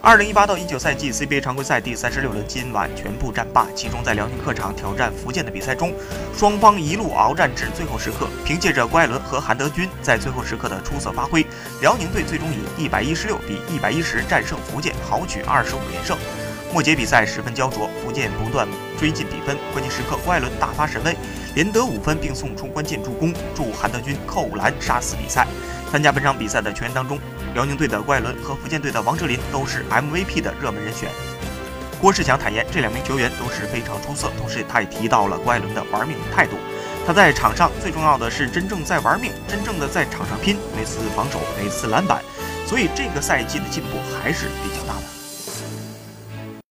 二零一八到一九赛季 CBA 常规赛第三十六轮今晚全部战罢，其中在辽宁客场挑战福建的比赛中，双方一路鏖战至最后时刻，凭借着郭艾伦和韩德君在最后时刻的出色发挥，辽宁队最终以一百一十六比一百一十战胜福建，豪取二十五连胜。末节比赛十分焦灼，福建不断追进比分，关键时刻郭艾伦大发神威，连得五分并送出关键助攻，助韩德君扣篮杀死比赛。参加本场比赛的球员当中，辽宁队的郭艾伦和福建队的王哲林都是 MVP 的热门人选。郭士强坦言，这两名球员都是非常出色，同时他也提到了郭艾伦的玩命态度。他在场上最重要的是真正在玩命，真正的在场上拼，每次防守，每次篮板，所以这个赛季的进步还是比较大的。